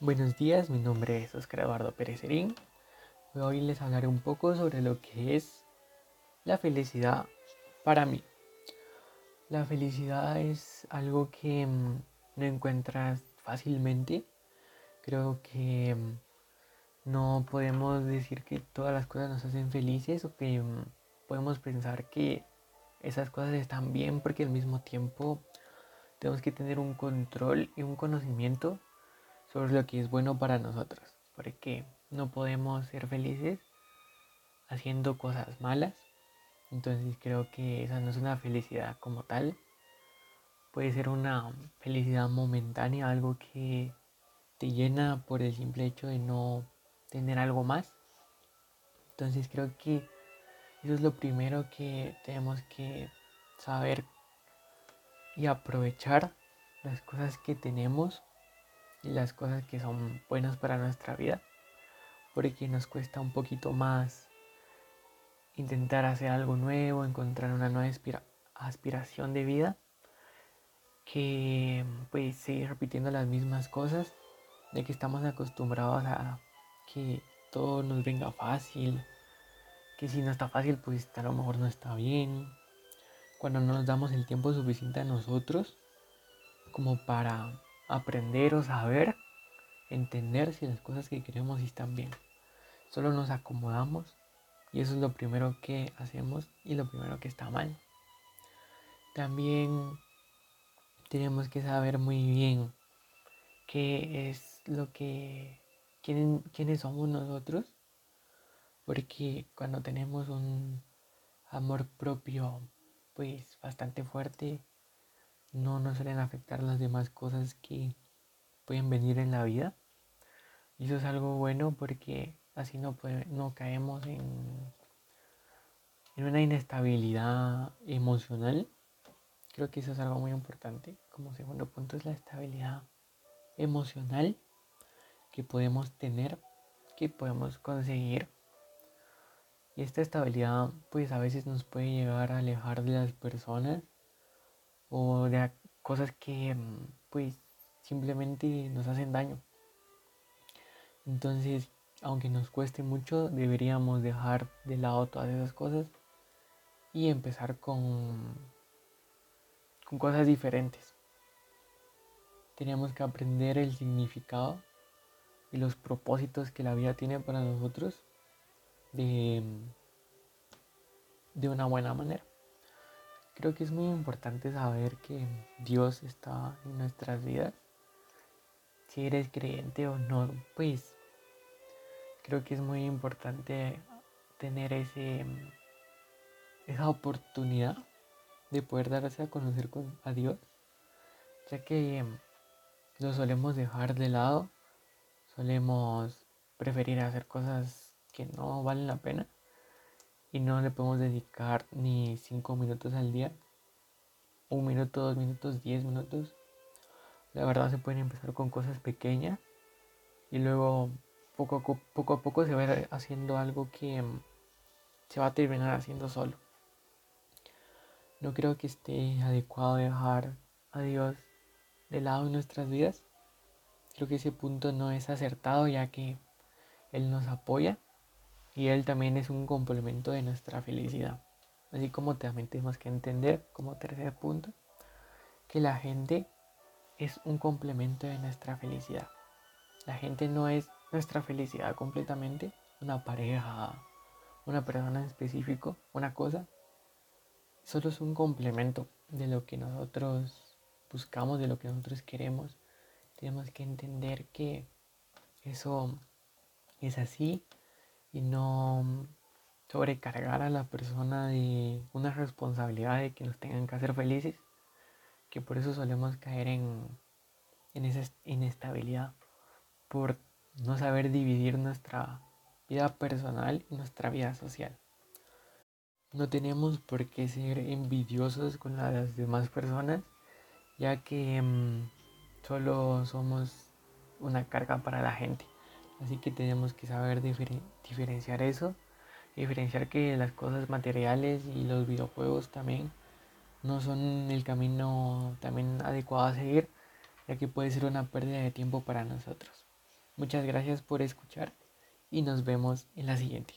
Buenos días, mi nombre es Oscar Eduardo Pérez Serín. Hoy les hablaré un poco sobre lo que es la felicidad para mí. La felicidad es algo que mm, no encuentras fácilmente. Creo que mm, no podemos decir que todas las cosas nos hacen felices o que mm, podemos pensar que esas cosas están bien porque al mismo tiempo tenemos que tener un control y un conocimiento sobre lo que es bueno para nosotros. Porque no podemos ser felices haciendo cosas malas. Entonces creo que esa no es una felicidad como tal. Puede ser una felicidad momentánea, algo que te llena por el simple hecho de no tener algo más. Entonces creo que eso es lo primero que tenemos que saber y aprovechar las cosas que tenemos las cosas que son buenas para nuestra vida. Porque nos cuesta un poquito más intentar hacer algo nuevo, encontrar una nueva aspiración de vida que pues seguir repitiendo las mismas cosas de que estamos acostumbrados a que todo nos venga fácil, que si no está fácil pues a lo mejor no está bien, cuando no nos damos el tiempo suficiente a nosotros como para aprender o saber, entender si las cosas que queremos están bien. Solo nos acomodamos y eso es lo primero que hacemos y lo primero que está mal. También tenemos que saber muy bien qué es lo que, quiénes somos nosotros, porque cuando tenemos un amor propio pues bastante fuerte, no nos suelen afectar las demás cosas que pueden venir en la vida. Y eso es algo bueno porque así no, no caemos en, en una inestabilidad emocional. Creo que eso es algo muy importante. Como segundo punto es la estabilidad emocional que podemos tener, que podemos conseguir. Y esta estabilidad pues a veces nos puede llegar a alejar de las personas o de cosas que mm, pues simplemente nos hacen daño. Entonces, aunque nos cueste mucho, deberíamos dejar de lado todas esas cosas y empezar con, con cosas diferentes. Tenemos que aprender el significado y los propósitos que la vida tiene para nosotros de, de una buena manera. Creo que es muy importante saber que Dios está en nuestras vidas. Si eres creyente o no, pues creo que es muy importante tener ese, esa oportunidad de poder darse a conocer con, a Dios, ya que lo solemos dejar de lado, solemos preferir hacer cosas que no valen la pena y no le podemos dedicar ni 5 minutos al día, un minuto, dos minutos, 10 minutos. La verdad se pueden empezar con cosas pequeñas y luego poco a poco, a poco se va haciendo algo que mm, se va a terminar haciendo solo. No creo que esté adecuado dejar a Dios de lado en nuestras vidas. Creo que ese punto no es acertado ya que Él nos apoya y Él también es un complemento de nuestra felicidad. Así como también tenemos que entender, como tercer punto, que la gente es un complemento de nuestra felicidad. La gente no es nuestra felicidad completamente, una pareja, una persona en específico, una cosa. Solo es un complemento de lo que nosotros buscamos, de lo que nosotros queremos. Tenemos que entender que eso es así y no sobrecargar a la persona de una responsabilidad de que nos tengan que hacer felices, que por eso solemos caer en, en esa inestabilidad, por no saber dividir nuestra vida personal y nuestra vida social. No tenemos por qué ser envidiosos con las demás personas, ya que mm, solo somos una carga para la gente. Así que tenemos que saber diferenciar eso, diferenciar que las cosas materiales y los videojuegos también no son el camino también adecuado a seguir, ya que puede ser una pérdida de tiempo para nosotros. Muchas gracias por escuchar y nos vemos en la siguiente.